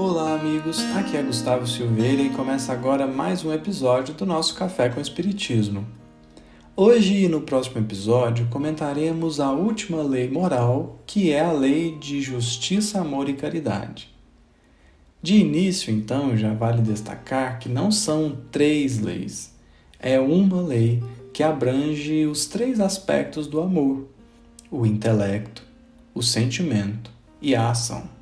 Olá, amigos. Aqui é Gustavo Silveira e começa agora mais um episódio do nosso Café com Espiritismo. Hoje e no próximo episódio comentaremos a última lei moral, que é a lei de justiça, amor e caridade. De início, então, já vale destacar que não são três leis, é uma lei que abrange os três aspectos do amor: o intelecto, o sentimento e a ação.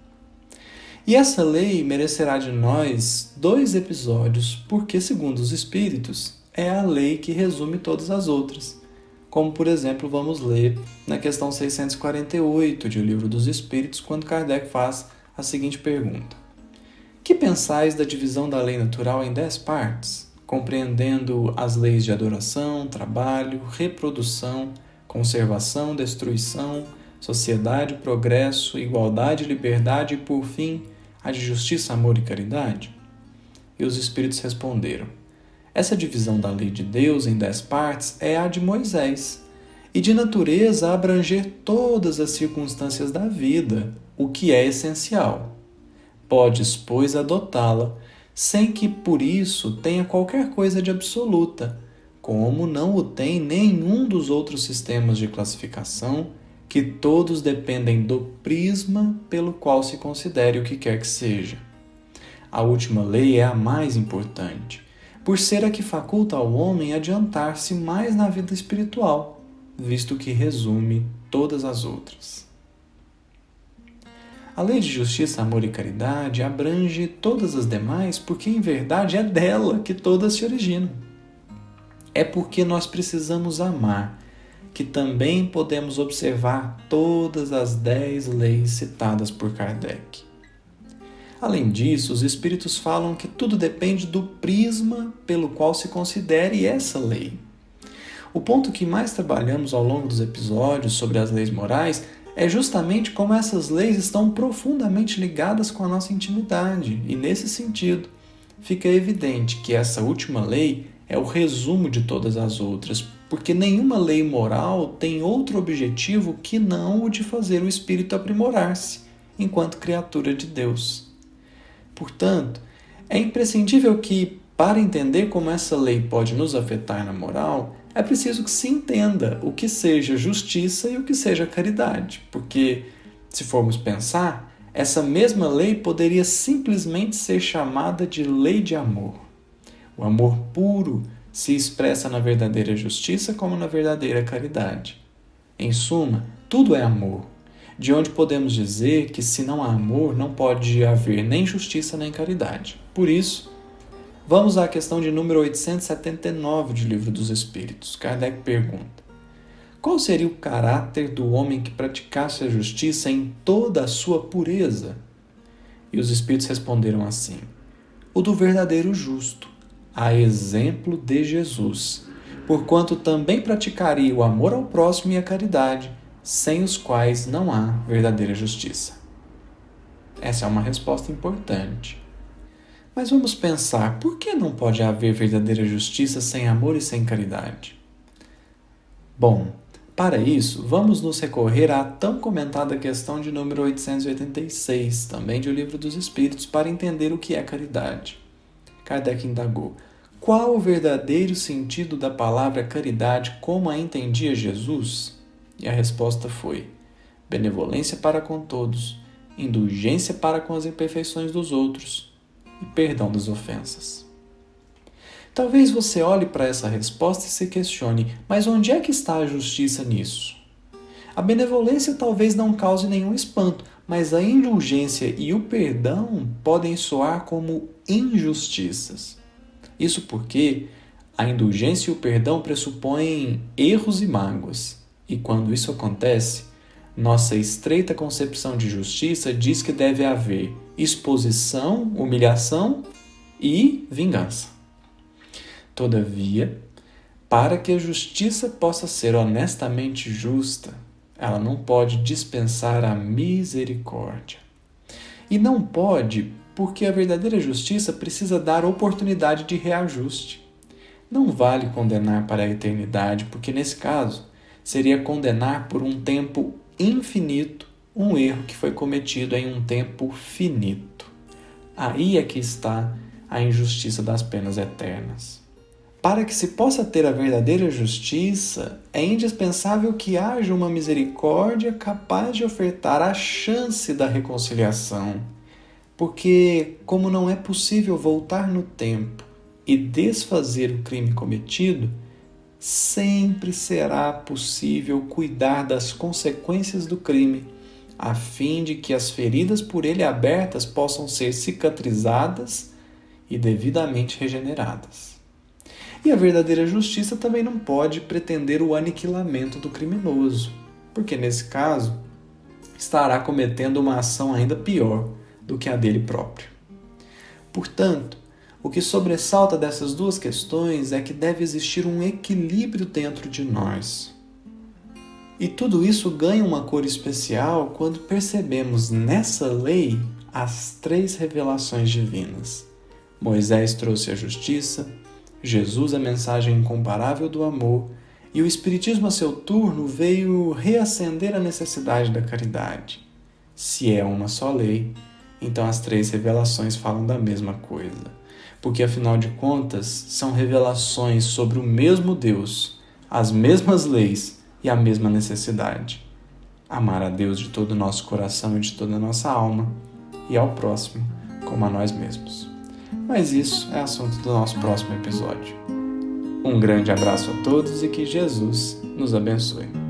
E essa lei merecerá de nós dois episódios, porque, segundo os Espíritos, é a lei que resume todas as outras. Como, por exemplo, vamos ler na questão 648 de O Livro dos Espíritos, quando Kardec faz a seguinte pergunta: Que pensais da divisão da lei natural em dez partes, compreendendo as leis de adoração, trabalho, reprodução, conservação, destruição, sociedade, progresso, igualdade, liberdade e, por fim, a de justiça, amor e caridade? E os Espíritos responderam: Essa divisão da lei de Deus em dez partes é a de Moisés, e de natureza abranger todas as circunstâncias da vida, o que é essencial. Podes, pois, adotá-la, sem que por isso tenha qualquer coisa de absoluta, como não o tem nenhum dos outros sistemas de classificação que todos dependem do prisma pelo qual se considere o que quer que seja. A última lei é a mais importante, por ser a que faculta ao homem adiantar-se mais na vida espiritual, visto que resume todas as outras. A lei de justiça, amor e caridade abrange todas as demais porque, em verdade, é dela que todas se originam. É porque nós precisamos amar que também podemos observar todas as dez leis citadas por Kardec. Além disso, os espíritos falam que tudo depende do prisma pelo qual se considere essa lei. O ponto que mais trabalhamos ao longo dos episódios sobre as leis morais é justamente como essas leis estão profundamente ligadas com a nossa intimidade, e nesse sentido, fica evidente que essa última lei é o resumo de todas as outras, porque nenhuma lei moral tem outro objetivo que não o de fazer o espírito aprimorar-se enquanto criatura de Deus. Portanto, é imprescindível que, para entender como essa lei pode nos afetar na moral, é preciso que se entenda o que seja justiça e o que seja caridade, porque, se formos pensar, essa mesma lei poderia simplesmente ser chamada de lei de amor. O amor puro, se expressa na verdadeira justiça como na verdadeira caridade. Em suma, tudo é amor, de onde podemos dizer que se não há amor, não pode haver nem justiça nem caridade. Por isso, vamos à questão de número 879 do Livro dos Espíritos. Kardec pergunta: Qual seria o caráter do homem que praticasse a justiça em toda a sua pureza? E os Espíritos responderam assim: O do verdadeiro justo a exemplo de Jesus, porquanto também praticaria o amor ao próximo e a caridade, sem os quais não há verdadeira justiça. Essa é uma resposta importante. Mas vamos pensar, por que não pode haver verdadeira justiça sem amor e sem caridade? Bom, para isso, vamos nos recorrer à tão comentada questão de número 886, também de O Livro dos Espíritos, para entender o que é caridade. Kardec indagou: qual o verdadeiro sentido da palavra caridade como a entendia Jesus? E a resposta foi: benevolência para com todos, indulgência para com as imperfeições dos outros e perdão das ofensas. Talvez você olhe para essa resposta e se questione: mas onde é que está a justiça nisso? A benevolência talvez não cause nenhum espanto, mas a indulgência e o perdão podem soar como injustiças. Isso porque a indulgência e o perdão pressupõem erros e mágoas. E quando isso acontece, nossa estreita concepção de justiça diz que deve haver exposição, humilhação e vingança. Todavia, para que a justiça possa ser honestamente justa, ela não pode dispensar a misericórdia. E não pode, porque a verdadeira justiça precisa dar oportunidade de reajuste. Não vale condenar para a eternidade, porque nesse caso seria condenar por um tempo infinito um erro que foi cometido em um tempo finito. Aí é que está a injustiça das penas eternas. Para que se possa ter a verdadeira justiça, é indispensável que haja uma misericórdia capaz de ofertar a chance da reconciliação. Porque, como não é possível voltar no tempo e desfazer o crime cometido, sempre será possível cuidar das consequências do crime, a fim de que as feridas por ele abertas possam ser cicatrizadas e devidamente regeneradas. E a verdadeira justiça também não pode pretender o aniquilamento do criminoso, porque nesse caso estará cometendo uma ação ainda pior do que a dele próprio. Portanto, o que sobressalta dessas duas questões é que deve existir um equilíbrio dentro de nós. E tudo isso ganha uma cor especial quando percebemos nessa lei as três revelações divinas. Moisés trouxe a justiça, Jesus a mensagem incomparável do amor e o Espiritismo, a seu turno, veio reacender a necessidade da caridade. Se é uma só lei, então as três revelações falam da mesma coisa porque afinal de contas são revelações sobre o mesmo Deus, as mesmas leis e a mesma necessidade. Amar a Deus de todo o nosso coração e de toda a nossa alma, e ao próximo como a nós mesmos. Mas isso é assunto do nosso próximo episódio. Um grande abraço a todos e que Jesus nos abençoe.